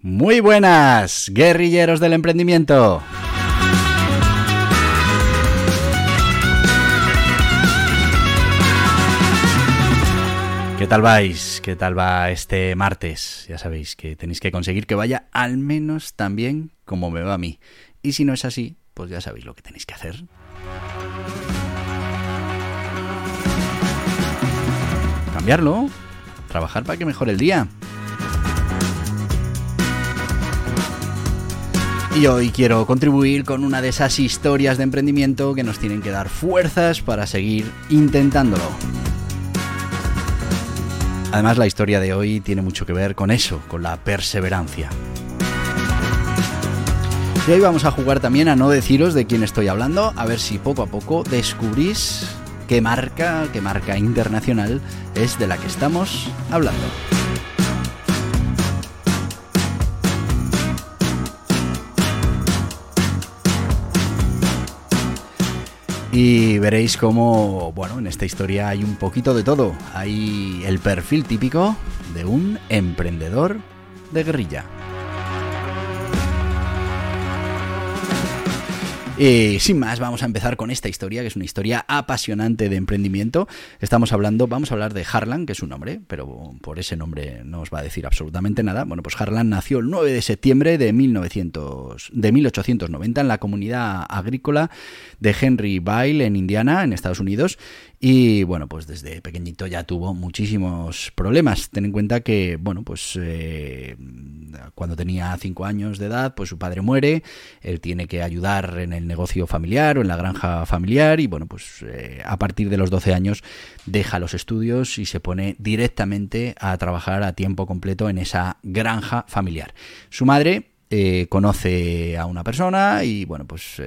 Muy buenas, guerrilleros del emprendimiento. ¿Qué tal vais? ¿Qué tal va este martes? Ya sabéis que tenéis que conseguir que vaya al menos tan bien como me va a mí. Y si no es así, pues ya sabéis lo que tenéis que hacer. Cambiarlo. Trabajar para que mejore el día. Y hoy quiero contribuir con una de esas historias de emprendimiento que nos tienen que dar fuerzas para seguir intentándolo. Además la historia de hoy tiene mucho que ver con eso, con la perseverancia. Y hoy vamos a jugar también a no deciros de quién estoy hablando, a ver si poco a poco descubrís qué marca, qué marca internacional es de la que estamos hablando. Y veréis cómo, bueno, en esta historia hay un poquito de todo. Hay el perfil típico de un emprendedor de guerrilla. Y sin más, vamos a empezar con esta historia, que es una historia apasionante de emprendimiento. Estamos hablando, vamos a hablar de Harlan, que es un nombre, pero por ese nombre no os va a decir absolutamente nada. Bueno, pues Harlan nació el 9 de septiembre de, 1900, de 1890 en la comunidad agrícola de Henry Bile en Indiana, en Estados Unidos, y bueno, pues desde pequeñito ya tuvo muchísimos problemas. Ten en cuenta que, bueno, pues eh, cuando tenía cinco años de edad, pues su padre muere, él tiene que ayudar en el negocio familiar o en la granja familiar y bueno, pues eh, a partir de los 12 años deja los estudios y se pone directamente a trabajar a tiempo completo en esa granja familiar. Su madre eh, conoce a una persona y bueno, pues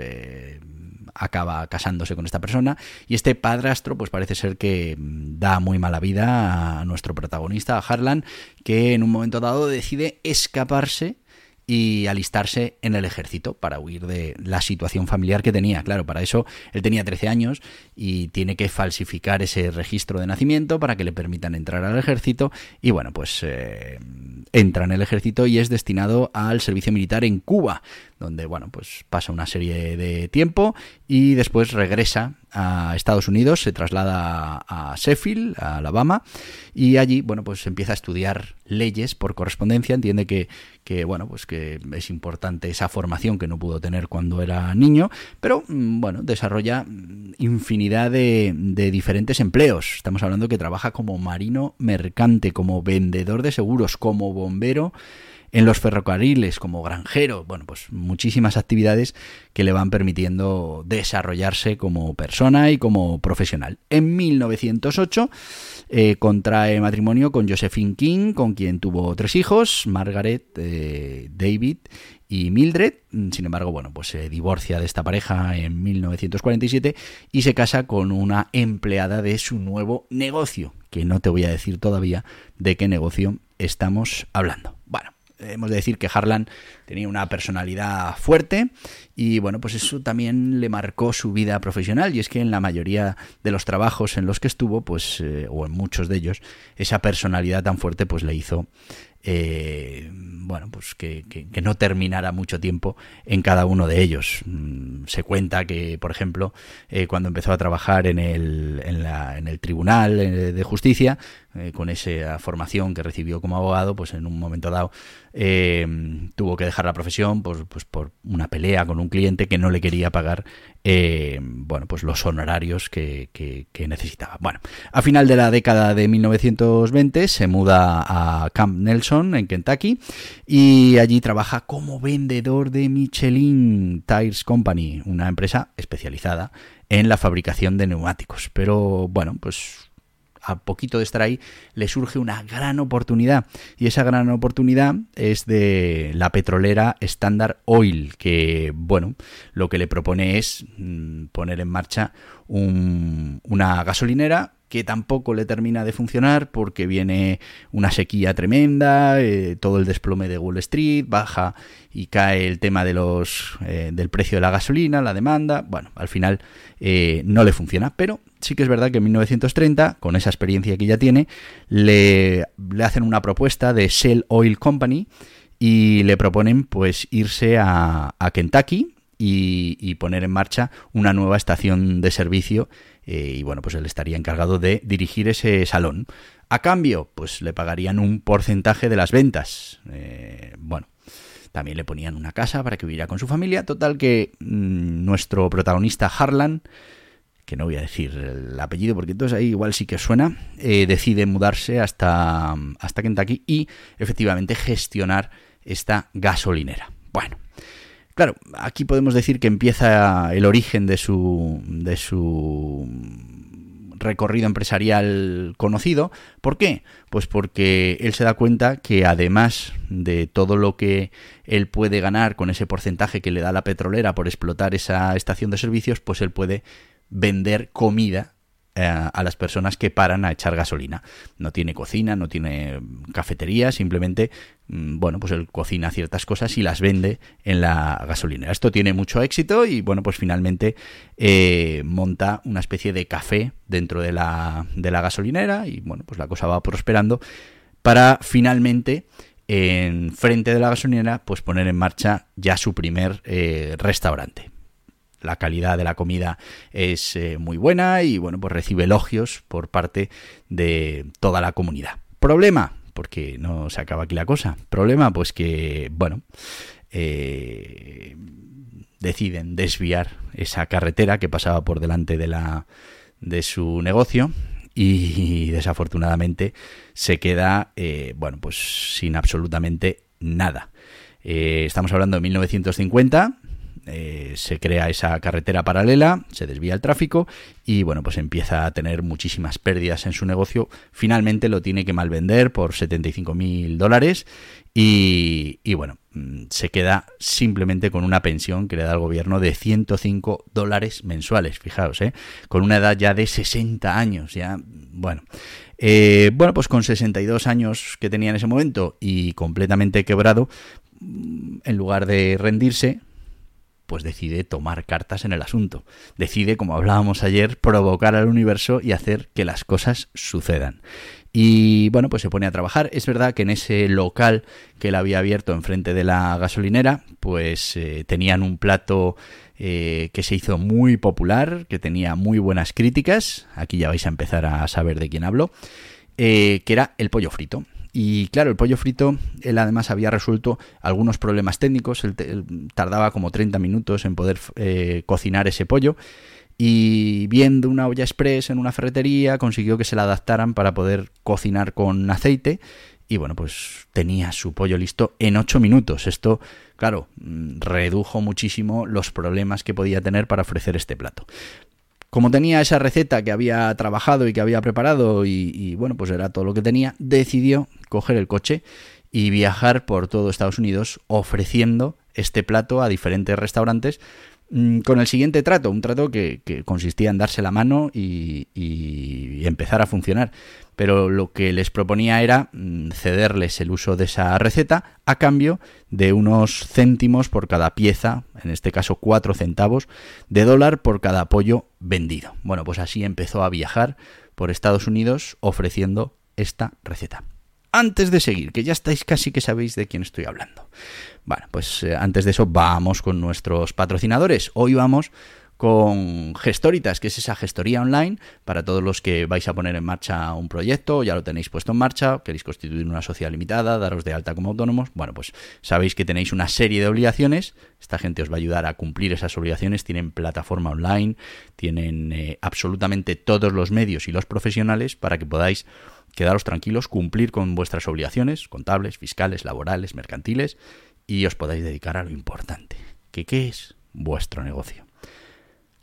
acaba casándose con esta persona y este padrastro pues parece ser que mm, da muy mala vida a nuestro protagonista, a Harlan, que en un momento dado decide escaparse y alistarse en el ejército para huir de la situación familiar que tenía. Claro, para eso él tenía 13 años y tiene que falsificar ese registro de nacimiento para que le permitan entrar al ejército y bueno, pues eh, entra en el ejército y es destinado al servicio militar en Cuba, donde bueno, pues pasa una serie de tiempo y después regresa a Estados Unidos, se traslada a Sheffield, a Alabama, y allí, bueno, pues empieza a estudiar leyes por correspondencia, entiende que, que, bueno, pues que es importante esa formación que no pudo tener cuando era niño, pero mm, bueno, desarrolla infinidad de, de diferentes empleos. Estamos hablando que trabaja como marino mercante, como vendedor de seguros, como bombero, en los ferrocarriles como granjero, bueno, pues muchísimas actividades que le van permitiendo desarrollarse como persona y como profesional. En 1908 eh, contrae matrimonio con Josephine King, con quien tuvo tres hijos, Margaret, eh, David y Mildred. Sin embargo, bueno, pues se divorcia de esta pareja en 1947 y se casa con una empleada de su nuevo negocio, que no te voy a decir todavía de qué negocio estamos hablando. Hemos de decir que Harlan tenía una personalidad fuerte y bueno, pues eso también le marcó su vida profesional y es que en la mayoría de los trabajos en los que estuvo, pues, eh, o en muchos de ellos, esa personalidad tan fuerte pues le hizo eh, bueno, pues que, no terminara mucho tiempo en cada uno de ellos. Mm, se cuenta que, por ejemplo, eh, cuando empezó a trabajar en el, en, la, en el Tribunal eh, de Justicia, con esa formación que recibió como abogado, pues en un momento dado tuvo que dejar la profesión pues, pues por una pelea con un cliente que no le quería pagar bueno, pues los honorarios que, que, necesitaba. Bueno, a final de la década de 1920 se muda a Camp Nelson, en Kentucky, y allí trabaja como vendedor de Michelin Tires Company, una empresa especializada en la fabricación de neumáticos. Pero bueno, pues a poquito de estar ahí, le surge una gran oportunidad. Y esa gran oportunidad es de la petrolera Standard Oil, que, bueno, lo que le propone es mm, poner en marcha una gasolinera que tampoco le termina de funcionar porque viene una sequía tremenda, eh, todo el desplome de Wall Street, baja y cae el tema de los eh, del precio de la gasolina, la demanda, bueno, al final eh, no le funciona, pero sí que es verdad que en 1930, con esa experiencia que ya tiene, le, hacen una propuesta de Shell Oil Company y le proponen pues irse a, Kentucky y, poner en marcha una nueva estación de servicio eh, y bueno, pues él estaría encargado de dirigir ese salón. A cambio, pues le pagarían un porcentaje de las ventas. Eh, bueno, también le ponían una casa para que viviera con su familia. Total que mm, nuestro protagonista Harlan, que no voy a decir el apellido porque entonces ahí igual sí que suena, eh, decide mudarse hasta, hasta Kentucky y efectivamente gestionar esta gasolinera. Bueno, Claro, aquí podemos decir que empieza el origen de su, de su recorrido empresarial conocido. ¿Por qué? Pues porque él se da cuenta que además de todo lo que él puede ganar con ese porcentaje que le da la petrolera por explotar esa estación de servicios, pues él puede vender comida eh, a las personas que paran a echar gasolina. No tiene cocina, no tiene cafetería, simplemente, mm, bueno, pues él cocina ciertas cosas y las vende en la gasolinera. Esto tiene mucho éxito y, bueno, pues finalmente eh, monta una especie de café dentro de la, de la gasolinera y, bueno, pues la cosa va prosperando para finalmente en frente de la gasolinera pues poner en marcha ya su primer eh, restaurante la calidad de la comida es eh, muy buena y bueno, pues recibe elogios por parte de toda la comunidad. Problema, porque no se acaba aquí la cosa. Problema, pues que, bueno, eh, deciden desviar esa carretera que pasaba por delante de la de su negocio y desafortunadamente se queda, eh, bueno, pues sin absolutamente nada. estamos hablando de 1950, eh, se crea esa carretera paralela, se desvía el tráfico y bueno, pues empieza a tener muchísimas pérdidas en su negocio. Finalmente lo tiene que malvender por 75 mil dólares y, bueno, mm, se queda simplemente con una pensión que le da el gobierno de 105 dólares mensuales, fijaos, ¿eh? con una edad ya de 60 años, ya, bueno. Eh, bueno, pues con 62 años que tenía en ese momento y completamente quebrado, mm, en lugar de rendirse, pues decide tomar cartas en el asunto. Decide, como hablábamos ayer, provocar al universo y hacer que las cosas sucedan. Y bueno, pues se pone a trabajar. Es verdad que en ese local que él había abierto enfrente de la gasolinera, pues eh, tenían un plato eh, que se hizo muy popular, que tenía muy buenas críticas. Aquí ya vais a empezar a saber de quién hablo. Eh, que era el pollo frito. Y claro, el pollo frito, él además había resuelto algunos problemas técnicos, él, tardaba como 30 minutos en poder eh, cocinar ese pollo y viendo una olla express en una ferretería consiguió que se la adaptaran para poder cocinar con aceite y bueno, pues tenía su pollo listo en 8 minutos. Esto, claro, mm, redujo muchísimo los problemas que podía tener para ofrecer este plato como tenía esa receta que había trabajado y que había preparado y, bueno, pues era todo lo que tenía, decidió coger el coche y viajar por todo Estados Unidos ofreciendo este plato a diferentes restaurantes con el siguiente trato, un trato que, consistía en darse la mano y, y, empezar a funcionar. Pero lo que les proponía era mm, cederles el uso de esa receta a cambio de unos céntimos por cada pieza, en este caso cuatro centavos de dólar por cada pollo vendido. Bueno, pues así empezó a viajar por Estados Unidos ofreciendo esta receta. Antes de seguir, que ya estáis casi que sabéis de quién estoy hablando. Bueno, pues eh, antes de eso vamos con nuestros patrocinadores. Hoy vamos con Gestoritas, que es esa gestoría online para todos los que vais a poner en marcha un proyecto, ya lo tenéis puesto en marcha, queréis constituir una sociedad limitada, daros de alta como autónomos, bueno, pues sabéis que tenéis una serie de obligaciones, esta gente os va a ayudar a cumplir esas obligaciones, tienen plataforma online, tienen eh, absolutamente todos los medios y los profesionales para que podáis quedaros tranquilos, cumplir con vuestras obligaciones contables, fiscales, laborales, mercantiles y os podáis dedicar a lo importante, que qué es vuestro negocio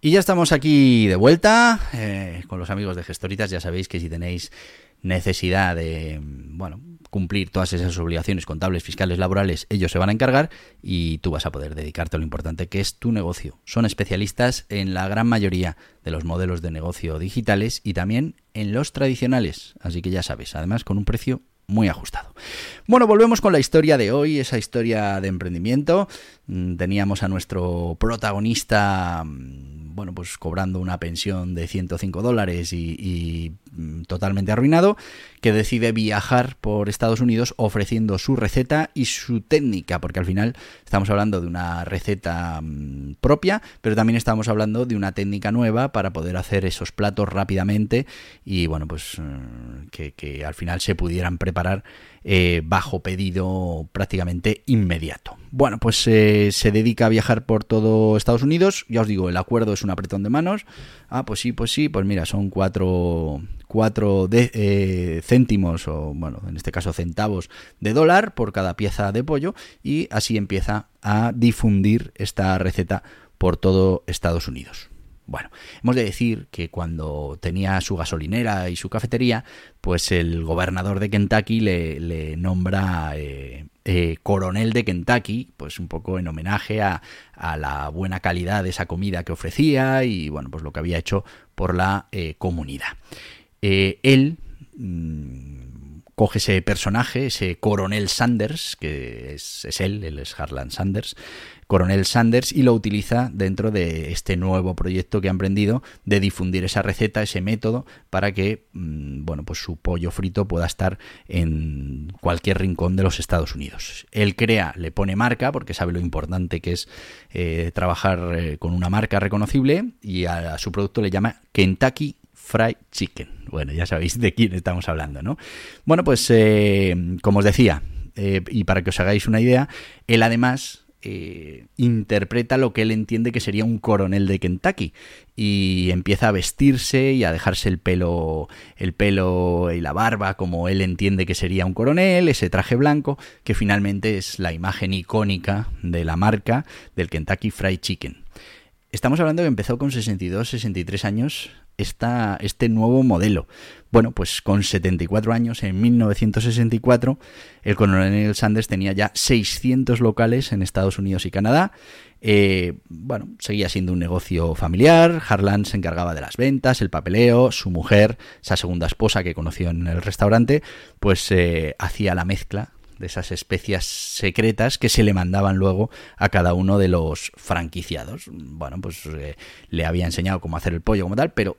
Y ya estamos aquí de vuelta eh, con los amigos de Gestoritas. Ya sabéis que si tenéis necesidad de, bueno, cumplir todas esas obligaciones contables, fiscales, laborales, ellos se van a encargar y tú vas a poder dedicarte a lo importante que es tu negocio. Son especialistas en la gran mayoría de los modelos de negocio digitales y también en los tradicionales. Así que ya sabes, además con un precio muy ajustado. Bueno, volvemos con la historia de hoy, esa historia de emprendimiento. Mm, teníamos a nuestro protagonista mm, bueno, pues cobrando una pensión de 105 dólares y, mm, totalmente arruinado, que decide viajar por Estados Unidos ofreciendo su receta y su técnica, porque al final estamos hablando de una receta propia, pero también estamos hablando de una técnica nueva para poder hacer esos platos rápidamente y bueno, pues que, al final se pudieran preparar eh, bajo pedido prácticamente inmediato. Bueno, pues eh, se dedica a viajar por todo Estados Unidos. Ya os digo, el acuerdo es un apretón de manos. Ah, pues sí, pues sí, pues mira, son cuatro, cuatro de, eh, céntimos o, bueno, en este caso centavos de dólar por cada pieza de pollo y así empieza a difundir esta receta por todo Estados Unidos. Bueno, hemos de decir que cuando tenía su gasolinera y su cafetería, pues el gobernador de Kentucky le, nombra eh, eh, coronel de Kentucky, pues un poco en homenaje a, la buena calidad de esa comida que ofrecía y bueno, pues lo que había hecho por la eh, comunidad. él mm, coge ese personaje, ese coronel Sanders, que es, es él, él es Harlan Sanders, Coronel Sanders y lo utiliza dentro de este nuevo proyecto que ha emprendido de difundir esa receta, ese método, para que mm, bueno, pues su pollo frito pueda estar en cualquier rincón de los Estados Unidos. Él crea, le pone marca, porque sabe lo importante que es eh, trabajar eh, con una marca reconocible, y a, su producto le llama Kentucky Fried Chicken. Bueno, ya sabéis de quién estamos hablando, ¿no? Bueno, pues eh, como os decía, y para que os hagáis una idea, él además eh, interpreta lo que él entiende que sería un coronel de Kentucky y empieza a vestirse y a dejarse el pelo el pelo y la barba como él entiende que sería un coronel, ese traje blanco que finalmente es la imagen icónica de la marca del Kentucky Fried Chicken. Estamos hablando que empezó con 62, 63 años esta, este nuevo modelo. Bueno, pues con 74 años, en 1964, el coronel Sanders tenía ya 600 locales en Estados Unidos y Canadá. Eh, bueno, seguía siendo un negocio familiar. Harlan se encargaba de las ventas, el papeleo. Su mujer, esa segunda esposa que conoció en el restaurante, pues eh, hacía la mezcla de esas especias secretas que se le mandaban luego a cada uno de los franquiciados. Bueno, pues eh, le había enseñado cómo hacer el pollo como tal, pero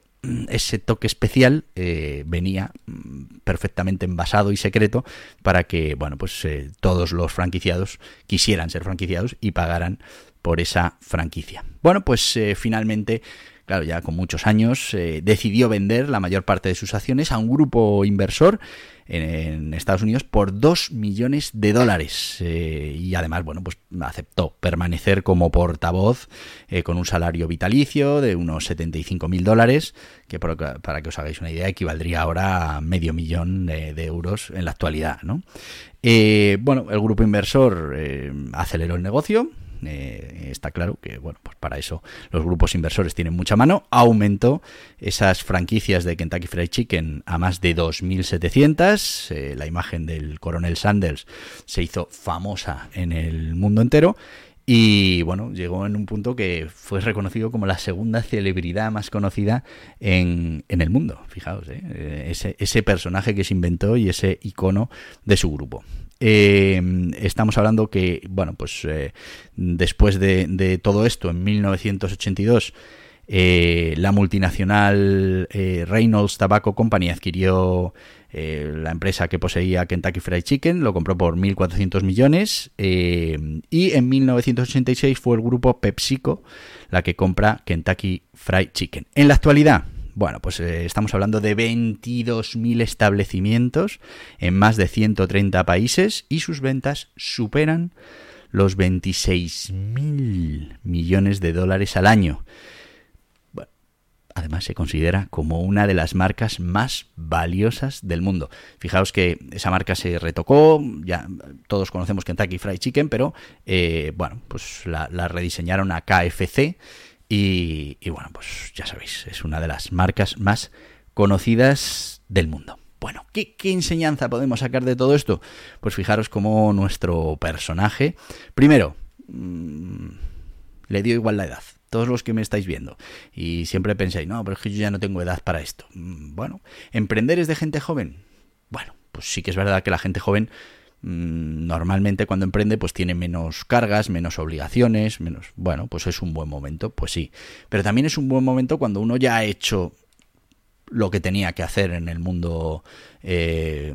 ese toque especial eh, venía mm, perfectamente envasado y secreto para que bueno pues eh, todos los franquiciados quisieran ser franquiciados y pagaran por esa franquicia. Bueno pues eh, finalmente claro, ya con muchos años, decidió vender la mayor parte de sus acciones a un grupo inversor en, Estados Unidos por 2 millones de dólares. Eh, y además, bueno, pues aceptó permanecer como portavoz eh, con un salario vitalicio de unos 75 mil dólares, que para, que os hagáis una idea equivaldría ahora a medio millón de, euros en la actualidad, ¿no? Eh, bueno, el grupo inversor aceleró el negocio, eh, está claro que, bueno, pues para eso los grupos inversores tienen mucha mano. Aumentó esas franquicias de Kentucky Fried Chicken a más de 2.700. Eh, la imagen del coronel Sanders se hizo famosa en el mundo entero. Y bueno, llegó en un punto que fue reconocido como la segunda celebridad más conocida en, en el mundo. Fijaos, ¿eh? ese, ese personaje que se inventó y ese icono de su grupo. Estamos hablando que, bueno, pues después de, todo esto, en 1982, la multinacional Reynolds Tobacco Company adquirió eh, la empresa que poseía Kentucky Fried Chicken lo compró por 1.400 millones eh, y en 1986 fue el grupo PepsiCo la que compra Kentucky Fried Chicken. En la actualidad, bueno, pues eh, estamos hablando de 22.000 establecimientos en más de 130 países y sus ventas superan los 26.000 millones de dólares al año. Además se considera como una de las marcas más valiosas del mundo. Fijaos que esa marca se retocó, ya todos conocemos Kentucky Fried Chicken, pero eh, bueno, pues la, rediseñaron a KFC y, bueno, pues ya sabéis, es una de las marcas más conocidas del mundo. Bueno, ¿qué, enseñanza podemos sacar de todo esto? Pues fijaros cómo nuestro personaje, primero, mm, le dio igual la edad todos los que me estáis viendo, y siempre pensáis, no, pero es que yo ya no tengo edad para esto. Mm, bueno, ¿emprender es de gente joven? Bueno, pues sí que es verdad que la gente joven normalmente cuando emprende pues tiene menos cargas, menos obligaciones, menos... Bueno, pues es un buen momento, pues sí. Pero también es un buen momento cuando uno ya ha hecho lo que tenía que hacer en el mundo eh,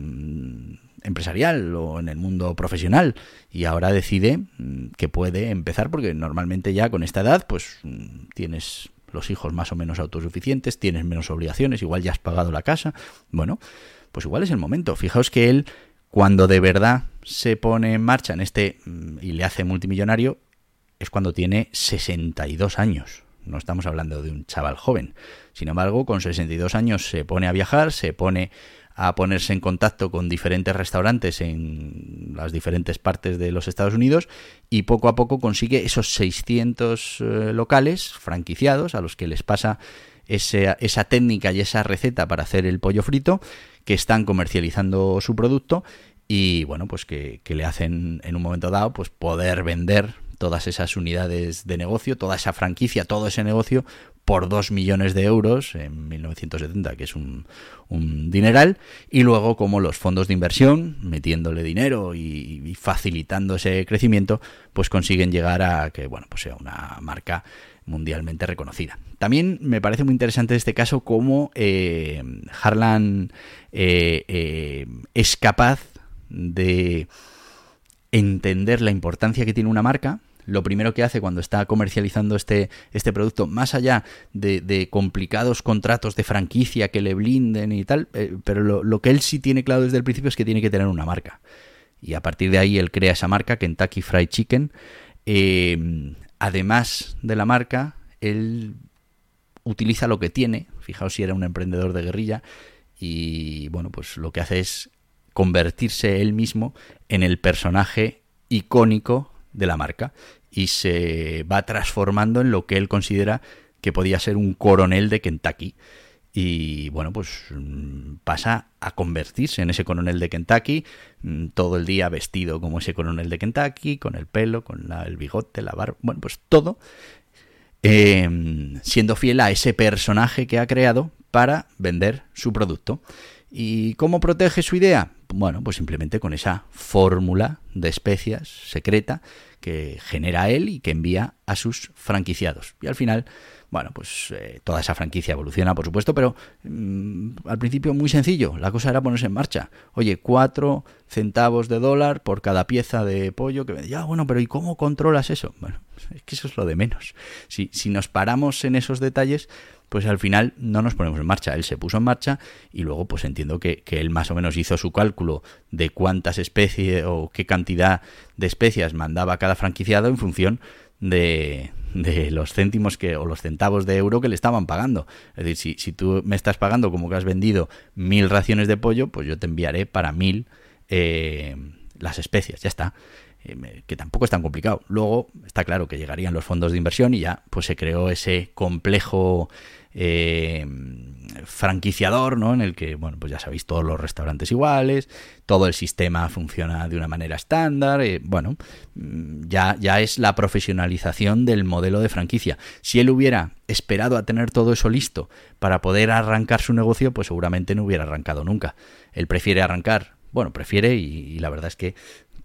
empresarial o en el mundo profesional y ahora decide mm, que puede empezar porque normalmente ya con esta edad pues mm, tienes los hijos más o menos autosuficientes, tienes menos obligaciones, igual ya has pagado la casa, bueno, pues igual es el momento. Fijaos que él cuando de verdad se pone en marcha en este mm, y le hace multimillonario es cuando tiene 62 años. No estamos hablando de un chaval joven. Sin embargo, con 62 años se pone a viajar, se pone a ponerse en contacto con diferentes restaurantes en las diferentes partes de los Estados Unidos y poco a poco consigue esos 600 eh, locales franquiciados a los que les pasa esa, técnica y esa receta para hacer el pollo frito que están comercializando su producto y bueno pues que, le hacen en un momento dado pues poder vender todas esas unidades de negocio, toda esa franquicia, todo ese negocio por 2 millones de euros en 1970, que es un, dineral, y luego como los fondos de inversión, metiéndole dinero y, facilitando ese crecimiento, pues consiguen llegar a que bueno, pues sea una marca mundialmente reconocida. También me parece muy interesante este caso cómo eh, Harlan eh, eh, es capaz de entender la importancia que tiene una marca, lo primero que hace cuando está comercializando este, este producto, más allá de, complicados contratos de franquicia que le blinden y tal, pero lo, que él sí tiene claro desde el principio es que tiene que tener una marca. Y a partir de ahí él crea esa marca, Kentucky Fried Chicken. Eh, además de la marca, él utiliza lo que tiene, fijaos si era un emprendedor de guerrilla, y bueno, pues lo que hace es convertirse él mismo en el personaje icónico de la marca. Y se va transformando en lo que él considera que podía ser un coronel de Kentucky. Y bueno, pues mm, pasa a convertirse en ese coronel de Kentucky, mm, todo el día vestido como ese coronel de Kentucky, con el pelo, con el bigote, la barba, bueno, pues todo, em, siendo fiel a ese personaje que ha creado para vender su producto. ¿Y cómo protege su idea? Bueno, pues simplemente con esa fórmula de especias secreta que genera él y que envía a sus franquiciados. Y al final, bueno, pues eh, toda esa franquicia evoluciona, por supuesto, pero mm, al principio muy sencillo. La cosa era ponerse en marcha. Oye, cuatro centavos de dólar por cada pieza de pollo que me ya, bueno, pero ¿y cómo controlas eso? Bueno, es que eso es lo de menos. Si, si nos paramos en esos detalles, pues al final no nos ponemos en marcha. Él se puso en marcha y luego pues entiendo que, él más o menos hizo su cálculo de cuántas especies o qué cantidad de especias mandaba cada franquiciado en función de, los céntimos que, o los centavos de euro que le estaban pagando. Es decir, si, si tú me estás pagando como que has vendido mil raciones de pollo, pues yo te enviaré para mil eh, las especias, ya está. Eh, que tampoco es tan complicado. Luego está claro que llegarían los fondos de inversión y ya pues se creó ese complejo eh, franquiciador, ¿no? En el que, bueno, pues ya sabéis, todos los restaurantes iguales, todo el sistema funciona de una manera estándar, eh, bueno, mm, ya, ya es la profesionalización del modelo de franquicia. Si él hubiera esperado a tener todo eso listo para poder arrancar su negocio, pues seguramente no hubiera arrancado nunca. Él prefiere arrancar bueno, prefiere y, la verdad es que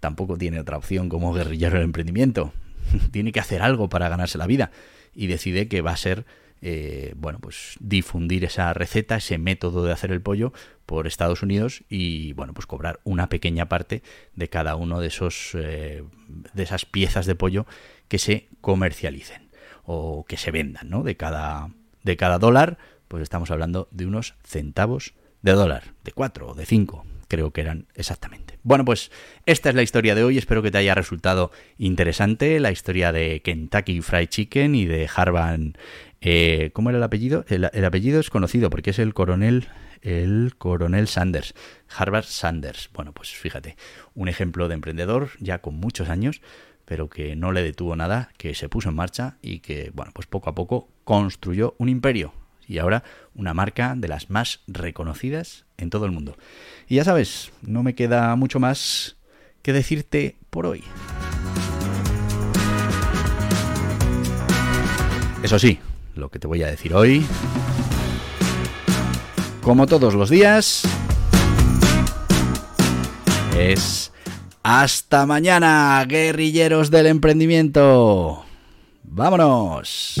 tampoco tiene otra opción como guerrillero del emprendimiento. tiene que hacer algo para ganarse la vida y decide que va a ser eh, bueno, pues difundir esa receta, ese método de hacer el pollo por Estados Unidos y bueno, pues cobrar una pequeña parte de cada uno de esos eh, de esas piezas de pollo que se comercialicen o que se vendan, ¿no? De cada de cada dólar, pues estamos hablando de unos centavos de dólar, de cuatro o de cinco, creo que eran exactamente. Bueno, pues esta es la historia de hoy, espero que te haya resultado interesante, la historia de Kentucky Fried Chicken y de Harvan eh, ¿Cómo era el apellido? El, apellido es conocido porque es el coronel, el coronel Sanders, Harvard Sanders. Bueno, pues fíjate, un ejemplo de emprendedor ya con muchos años, pero que no le detuvo nada, que se puso en marcha y que, bueno, pues poco a poco construyó un imperio y ahora una marca de las más reconocidas en todo el mundo. Y ya sabes, no me queda mucho más que decirte por hoy. Eso sí, lo que te voy a decir hoy. Como todos los días, es hasta mañana, guerrilleros del emprendimiento. ¡Vámonos!